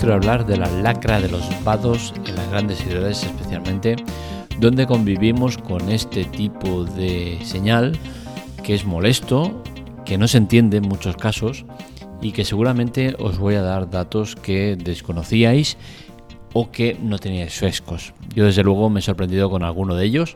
quiero hablar de la lacra de los vados en las grandes ciudades especialmente, donde convivimos con este tipo de señal que es molesto, que no se entiende en muchos casos y que seguramente os voy a dar datos que desconocíais o que no teníais frescos. Yo desde luego me he sorprendido con alguno de ellos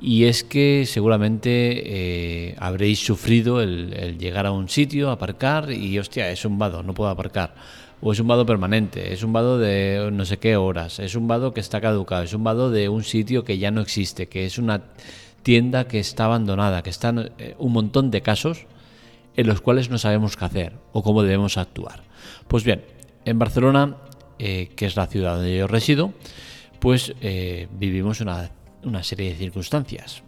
y es que seguramente eh, habréis sufrido el, llegar a un sitio, aparcar y hostia, es un vado, no puedo aparcar. O es un vado permanente, es un vado de no sé qué horas, es un vado que está caducado, es un vado de un sitio que ya no existe, que es una tienda que está abandonada, que están eh, un montón de casos en los cuales no sabemos qué hacer o cómo debemos actuar. Pues bien, en Barcelona, eh, que es la ciudad donde yo resido, pues vivimos una una serie de circunstancias.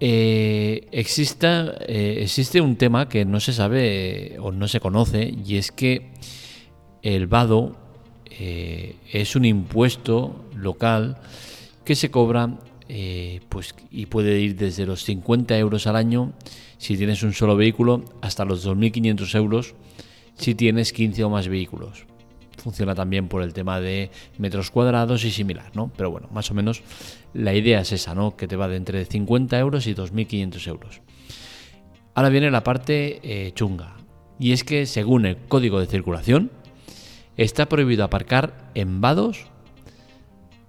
Eh, eh, existe un tema que no se sabe o no se conoce y es que el vado eh, es un impuesto local que se cobra pues, y puede ir desde los 50 euros al año si tienes un solo vehículo hasta los 2.500 euros si tienes 15 o más vehículos funciona también por el tema de metros cuadrados y similar, ¿no? Pero bueno, más o menos la idea es esa, ¿no? Que te va de entre 50 euros y 2.500 euros. Ahora viene la parte eh, chunga, y es que según el código de circulación, está prohibido aparcar en vados,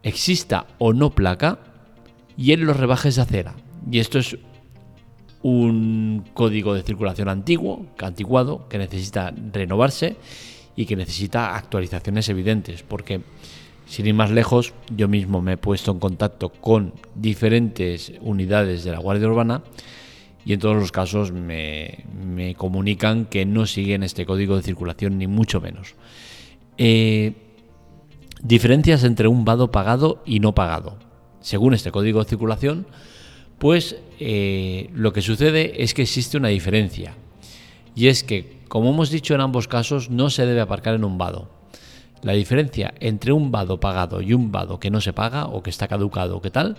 exista o no placa, y en los rebajes de acera. Y esto es un código de circulación antiguo, antiguado, que necesita renovarse y que necesita actualizaciones evidentes, porque sin ir más lejos, yo mismo me he puesto en contacto con diferentes unidades de la Guardia Urbana y en todos los casos me, comunican que no siguen este código de circulación ni mucho menos. Eh, diferencias entre un vado pagado y no pagado. Según este código de circulación, pues eh, lo que sucede es que existe una diferencia. Y es que como hemos dicho en ambos casos, no se debe aparcar en un vado. La diferencia entre un vado pagado y un vado que no se paga o que está caducado o qué tal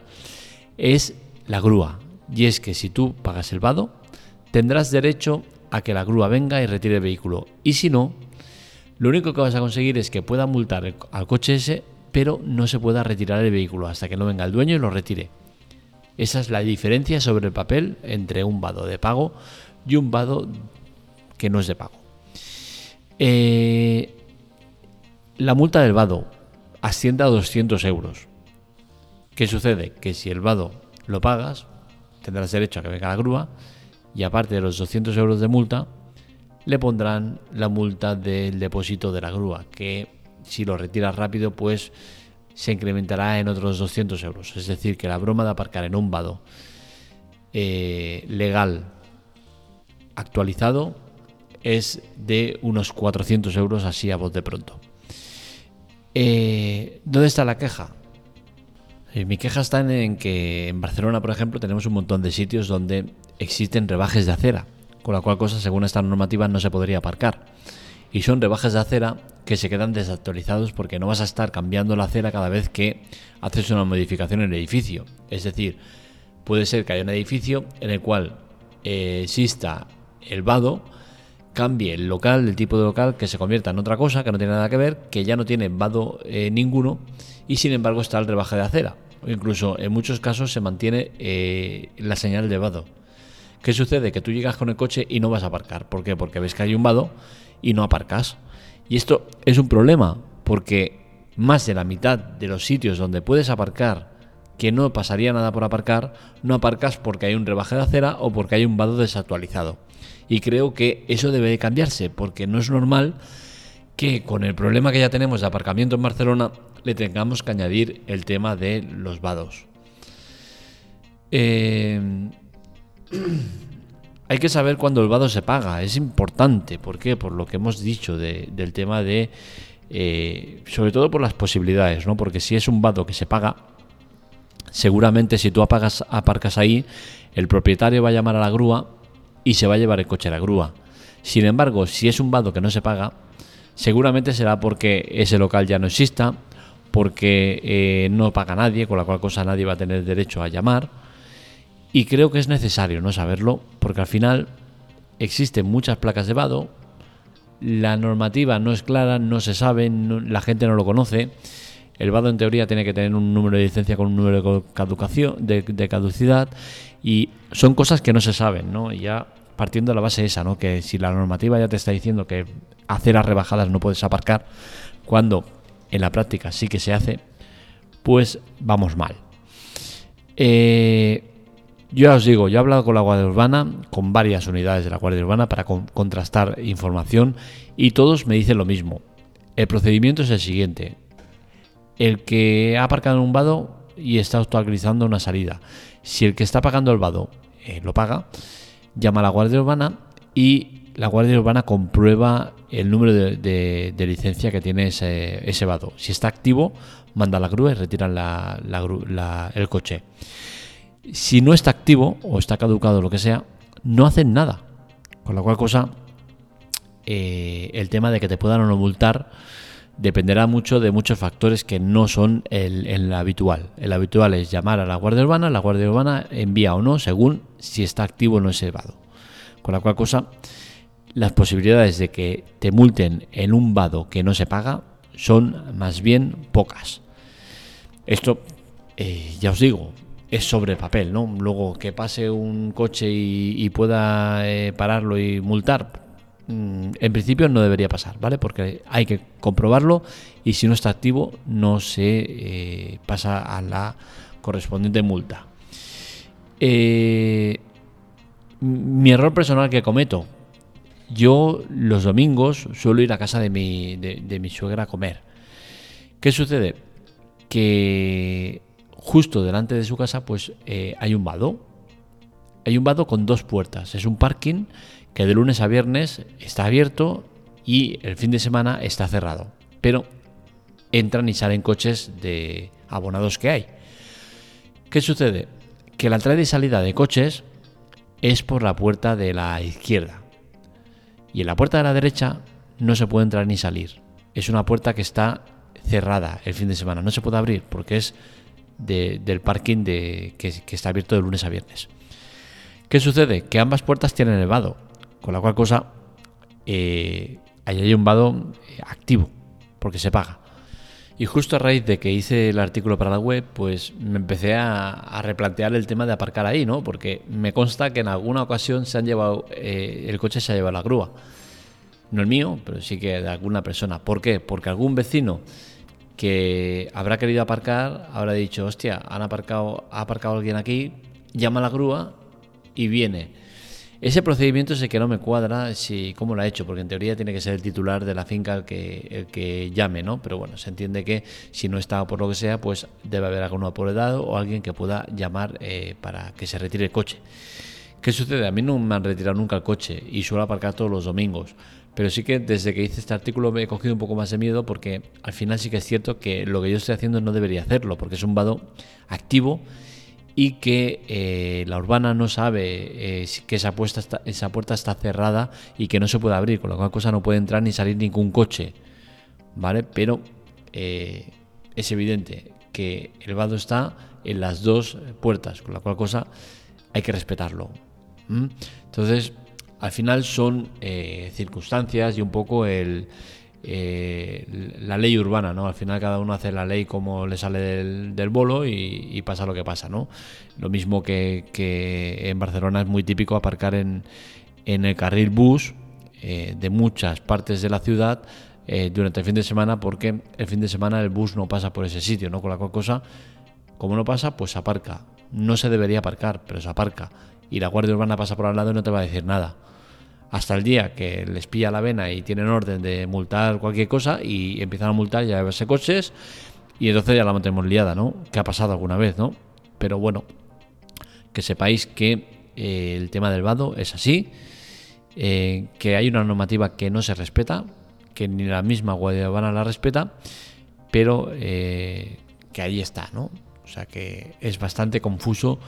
es la grúa. Y es que si tú pagas el vado, tendrás derecho a que la grúa venga y retire el vehículo. Y si no, lo único que vas a conseguir es que pueda multar al coche ese, pero no se pueda retirar el vehículo hasta que no venga el dueño y lo retire. Esa es la diferencia sobre el papel entre un vado de pago y un vado que no es de pago. Eh, la multa del vado asciende a 200 euros. ¿Qué sucede? Que si el vado lo pagas, tendrás derecho a que venga la grúa y aparte de los 200 euros de multa, le pondrán la multa del depósito de la grúa, que si lo retiras rápido, pues se incrementará en otros 200 euros. Es decir, que la broma de aparcar en un vado eh, legal actualizado es de unos 400 euros así a voz de pronto. Eh, ¿Dónde está la queja? Eh, mi queja está en que en Barcelona, por ejemplo, tenemos un montón de sitios donde existen rebajes de acera, con la cual cosa, según esta normativa, no se podría aparcar. Y son rebajes de acera que se quedan desactualizados porque no vas a estar cambiando la acera cada vez que haces una modificación en el edificio. Es decir, puede ser que haya un edificio en el cual eh, exista el vado, cambie el local, el tipo de local, que se convierta en otra cosa que no tiene nada que ver, que ya no tiene vado eh, ninguno y sin embargo está el rebaje de acera. O incluso en muchos casos se mantiene eh, la señal de vado. ¿Qué sucede? Que tú llegas con el coche y no vas a aparcar. ¿Por qué? Porque ves que hay un vado y no aparcas. Y esto es un problema porque más de la mitad de los sitios donde puedes aparcar que no pasaría nada por aparcar, no aparcas porque hay un rebaje de acera o porque hay un vado desactualizado. Y creo que eso debe de cambiarse, porque no es normal que con el problema que ya tenemos de aparcamiento en Barcelona le tengamos que añadir el tema de los vados. Eh, hay que saber cuándo el vado se paga, es importante, ¿por qué? Por lo que hemos dicho del tema de, eh, sobre todo por las posibilidades, ¿no? Porque si es un vado que se paga, seguramente si tú apagas, aparcas ahí, el propietario va a llamar a la grúa y se va a llevar el coche a la grúa. Sin embargo, si es un vado que no se paga, seguramente será porque ese local ya no exista, porque eh, no paga nadie, con la cual cosa nadie va a tener derecho a llamar. Y creo que es necesario no saberlo, porque al final existen muchas placas de vado, la normativa no es clara, no se sabe, la gente no lo conoce. El vado en teoría tiene que tener un número de licencia con un número de, caducación, de, caducidad y son cosas que no se saben, ¿no? ya partiendo de la base esa, ¿no? Que si la normativa ya te está diciendo que hacer las rebajadas no puedes aparcar, cuando en la práctica sí que se hace, pues vamos mal. Eh, yo ya os digo, yo he hablado con la Guardia Urbana, con varias unidades de la Guardia Urbana para contrastar información y todos me dicen lo mismo. El procedimiento es el siguiente. El que ha aparcado en un vado y está actualizando una salida. Si el que está pagando el vado eh, lo paga, llama a la Guardia Urbana y la Guardia Urbana comprueba el número de, licencia que tiene ese, vado. Si está activo, manda la grúa y retiran el coche. Si no está activo o está caducado o lo que sea, no hacen nada. Con la cual cosa, eh, el tema de que te puedan o no multar dependerá mucho de muchos factores que no son el, habitual. El habitual es llamar a la Guardia Urbana, la Guardia Urbana envía o no según si está activo o no ese vado. Con la cual cosa, las posibilidades de que te multen en un vado que no se paga son más bien pocas. Esto, eh, ya os digo, es sobre papel, ¿no? Luego que pase un coche y, pueda eh, pararlo y multar, mm, en principio no debería pasar, ¿vale? Porque hay que comprobarlo y si no está activo no se eh, pasa a la correspondiente multa. Eh, mi error personal que cometo, yo los domingos suelo ir a casa de mi, de mi suegra a comer. ¿Qué sucede? Que justo delante de su casa pues eh, hay un vado. Hay un vado con dos puertas. Es un parking que de lunes a viernes está abierto y el fin de semana está cerrado. Pero entran y salen coches de abonados que hay. ¿Qué sucede? Que la entrada y salida de coches es por la puerta de la izquierda. Y en la puerta de la derecha no se puede entrar ni salir. Es una puerta que está cerrada el fin de semana. No se puede abrir porque es del parking de, que, está abierto de lunes a viernes. ¿Qué sucede? Que ambas puertas tienen el vado, con la cual cosa eh, ahí hay un vado eh, activo, porque se paga. Y justo a raíz de que hice el artículo para la web, pues me empecé a, replantear el tema de aparcar ahí, ¿no? Porque me consta que en alguna ocasión se han llevado, eh, el coche se ha llevado la grúa. No el mío, pero sí que de alguna persona. ¿Por qué? Porque algún vecino que habrá querido aparcar, habrá dicho, hostia, han aparcado, ha aparcado alguien aquí, llama a la grúa y viene. Ese procedimiento es que no me cuadra si cómo lo ha hecho, porque en teoría tiene que ser el titular de la finca el que, el que llame, ¿no? Pero bueno, se entiende que si no está por lo que sea, pues debe haber algún apoderado o alguien que pueda llamar eh, para que se retire el coche. ¿Qué sucede? A mí no me han retirado nunca el coche y suelo aparcar todos los domingos. Pero sí que desde que hice este artículo me he cogido un poco más de miedo porque al final sí que es cierto que lo que yo estoy haciendo no debería hacerlo porque es un vado activo y que eh, la urbana no sabe eh, que esa, puerta está, cerrada y que no se puede abrir, con lo cual cosa no puede entrar ni salir ningún coche. ¿Vale? Pero eh, es evidente que el vado está en las dos puertas, con la cual cosa hay que respetarlo. Entonces, al final son eh, circunstancias y un poco el, eh, la ley urbana, ¿no? Al final cada uno hace la ley como le sale del, bolo y, pasa lo que pasa, ¿no? Lo mismo que, en Barcelona es muy típico aparcar en, el carril bus eh, de muchas partes de la ciudad durante el fin de semana porque el fin de semana el bus no pasa por ese sitio, ¿no? Con la cual cosa, como no pasa, pues aparca. No se debería aparcar, pero se aparca. Y la Guardia Urbana pasa por al lado y no te va a decir nada hasta el día que les pilla la vena y tienen orden de multar cualquier cosa y empiezan a multar y a verse coches y entonces ya la mantenemos liada, ¿no? Que ha pasado alguna vez, ¿no? Pero bueno, que sepáis que eh, el tema del vado es así, eh, que hay una normativa que no se respeta, que ni la misma Guardia Urbana la respeta, pero eh, que ahí está, ¿no? O sea que es bastante confuso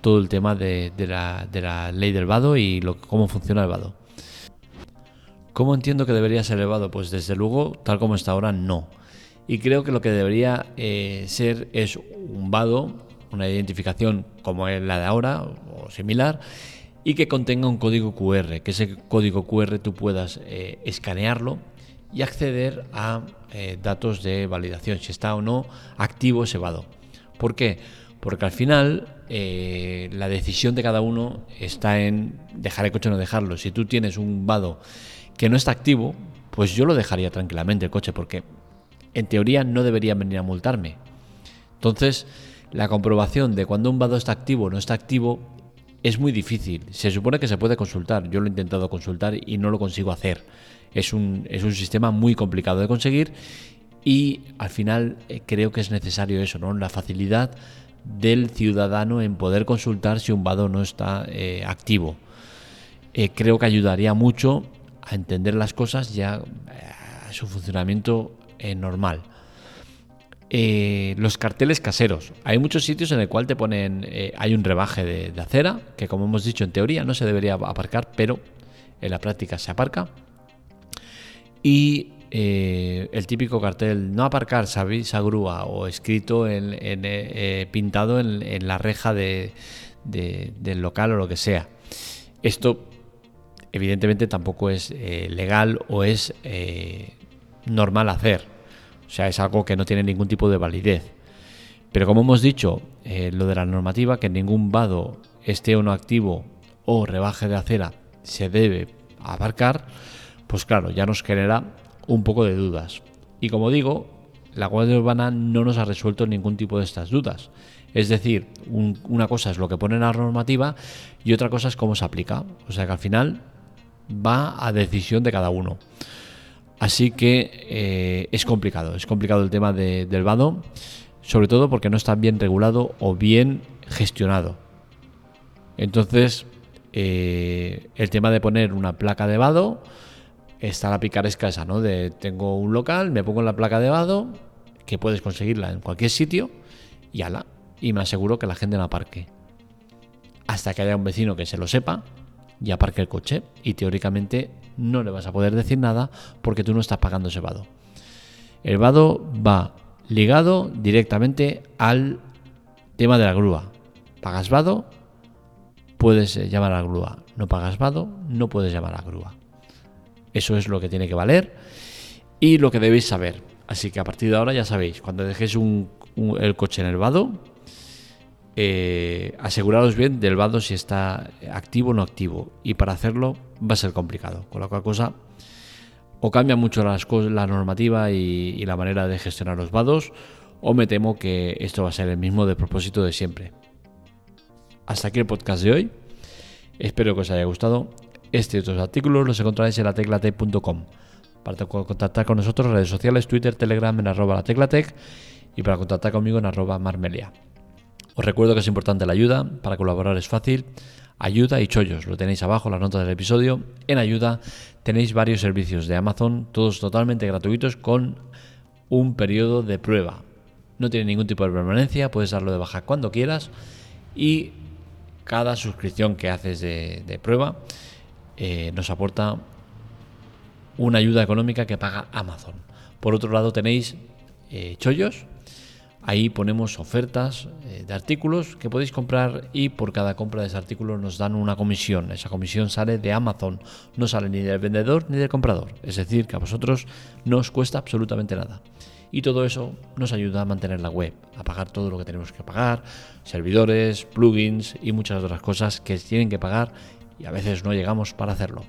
todo el tema de, la, de la, ley del vado y lo, cómo funciona el vado. ¿Cómo entiendo que debería ser elevado? Pues desde luego, tal como está ahora, no. Y creo que lo que debería eh, ser es un vado, una identificación como es la de ahora o similar, y que contenga un código QR, que ese código QR tú puedas eh, escanearlo y acceder a eh, datos de validación, si está o no activo ese vado. ¿Por qué? Porque al final la decisión de cada uno está en dejar el coche o no dejarlo. Si tú tienes un vado que no está activo, pues yo lo dejaría tranquilamente el coche, porque en teoría no deberían venir a multarme. Entonces, la comprobación de cuando un vado está activo o no está activo es muy difícil. Se supone que se puede consultar. Yo lo he intentado consultar y no lo consigo hacer. Es un, es un sistema muy complicado de conseguir y al final eh, creo que es necesario eso, ¿no? La facilidad del ciudadano en poder consultar si un vado no está eh, activo. Eh, creo que ayudaría mucho a entender las cosas ya a su funcionamiento normal. Eh, los carteles caseros. Hay muchos sitios en el cual te ponen, eh, hay un rebaje de, acera, que como hemos dicho en teoría no se debería aparcar, pero en la práctica se aparca. Y eh, el típico cartel, no aparcar, sabéis, a grúa, o escrito, en, pintado en, la reja del local o lo que sea. Esto evidentemente tampoco es legal o es normal hacer o sea, es algo que no tiene ningún tipo de validez. Pero como hemos dicho, eh, lo de la normativa, que ningún vado esté o no activo o rebaje de acera se debe abarcar, pues claro, ya nos genera un poco de dudas. Y como digo, la Guardia Urbana no nos ha resuelto ningún tipo de estas dudas. Es decir, una cosa es lo que pone la normativa y otra cosa es cómo se aplica. O sea que al final va a decisión de cada uno. Así que eh, es complicado, es complicado el tema del vado, sobre todo porque no está bien regulado o bien gestionado. Entonces, eh, el tema de poner una placa de vado, está la picaresca esa, ¿no? De tengo un local, me pongo la placa de vado, que puedes conseguirla en cualquier sitio, y ala, y me aseguro que la gente no aparque. Hasta que haya un vecino que se lo sepa y aparque el coche. Y teóricamente no le vas a poder decir nada porque tú no estás pagando ese vado. El vado va ligado directamente al tema de la grúa. Pagas vado, puedes eh, llamar a la grúa. No pagas vado, no puedes llamar a la grúa. Eso es lo que tiene que valer y lo que debéis saber. Así que a partir de ahora ya sabéis, cuando dejéis el coche en el vado, eh, aseguraros bien del vado si está activo o no activo. Y para hacerlo va a ser complicado. Con la cual cosa o cambia mucho las la normativa y, la manera de gestionar los vados, o me temo que esto va a ser el mismo de propósito de siempre. Hasta aquí el podcast de hoy. Espero que os haya gustado. Este y otros artículos los encontraréis en la teclatec.com. Para contactar con nosotros, redes sociales, Twitter, Telegram en arroba la teclatec y para contactar conmigo en arroba marmelia. Os recuerdo que es importante la ayuda, para colaborar es fácil. Ayuda y chollos, lo tenéis abajo, las notas del episodio. En ayuda tenéis varios servicios de Amazon, todos totalmente gratuitos con un periodo de prueba. No tiene ningún tipo de permanencia, puedes darlo de baja cuando quieras y cada suscripción que haces de, prueba eh, nos aporta una ayuda económica que paga Amazon. Por otro lado tenéis eh, chollos Ahí ponemos ofertas eh, de artículos que podéis comprar y por cada compra de ese artículo nos dan una comisión. Esa comisión sale de Amazon, no sale ni del vendedor ni del comprador. Es decir, que a vosotros no os cuesta absolutamente nada. Y todo eso nos ayuda a mantener la web, a pagar todo lo que tenemos que pagar, servidores, plugins y muchas otras cosas que tienen que pagar y a veces no llegamos para hacerlo.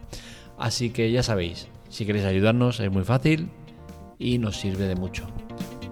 Así que ya sabéis, si queréis ayudarnos es muy fácil y nos sirve de mucho.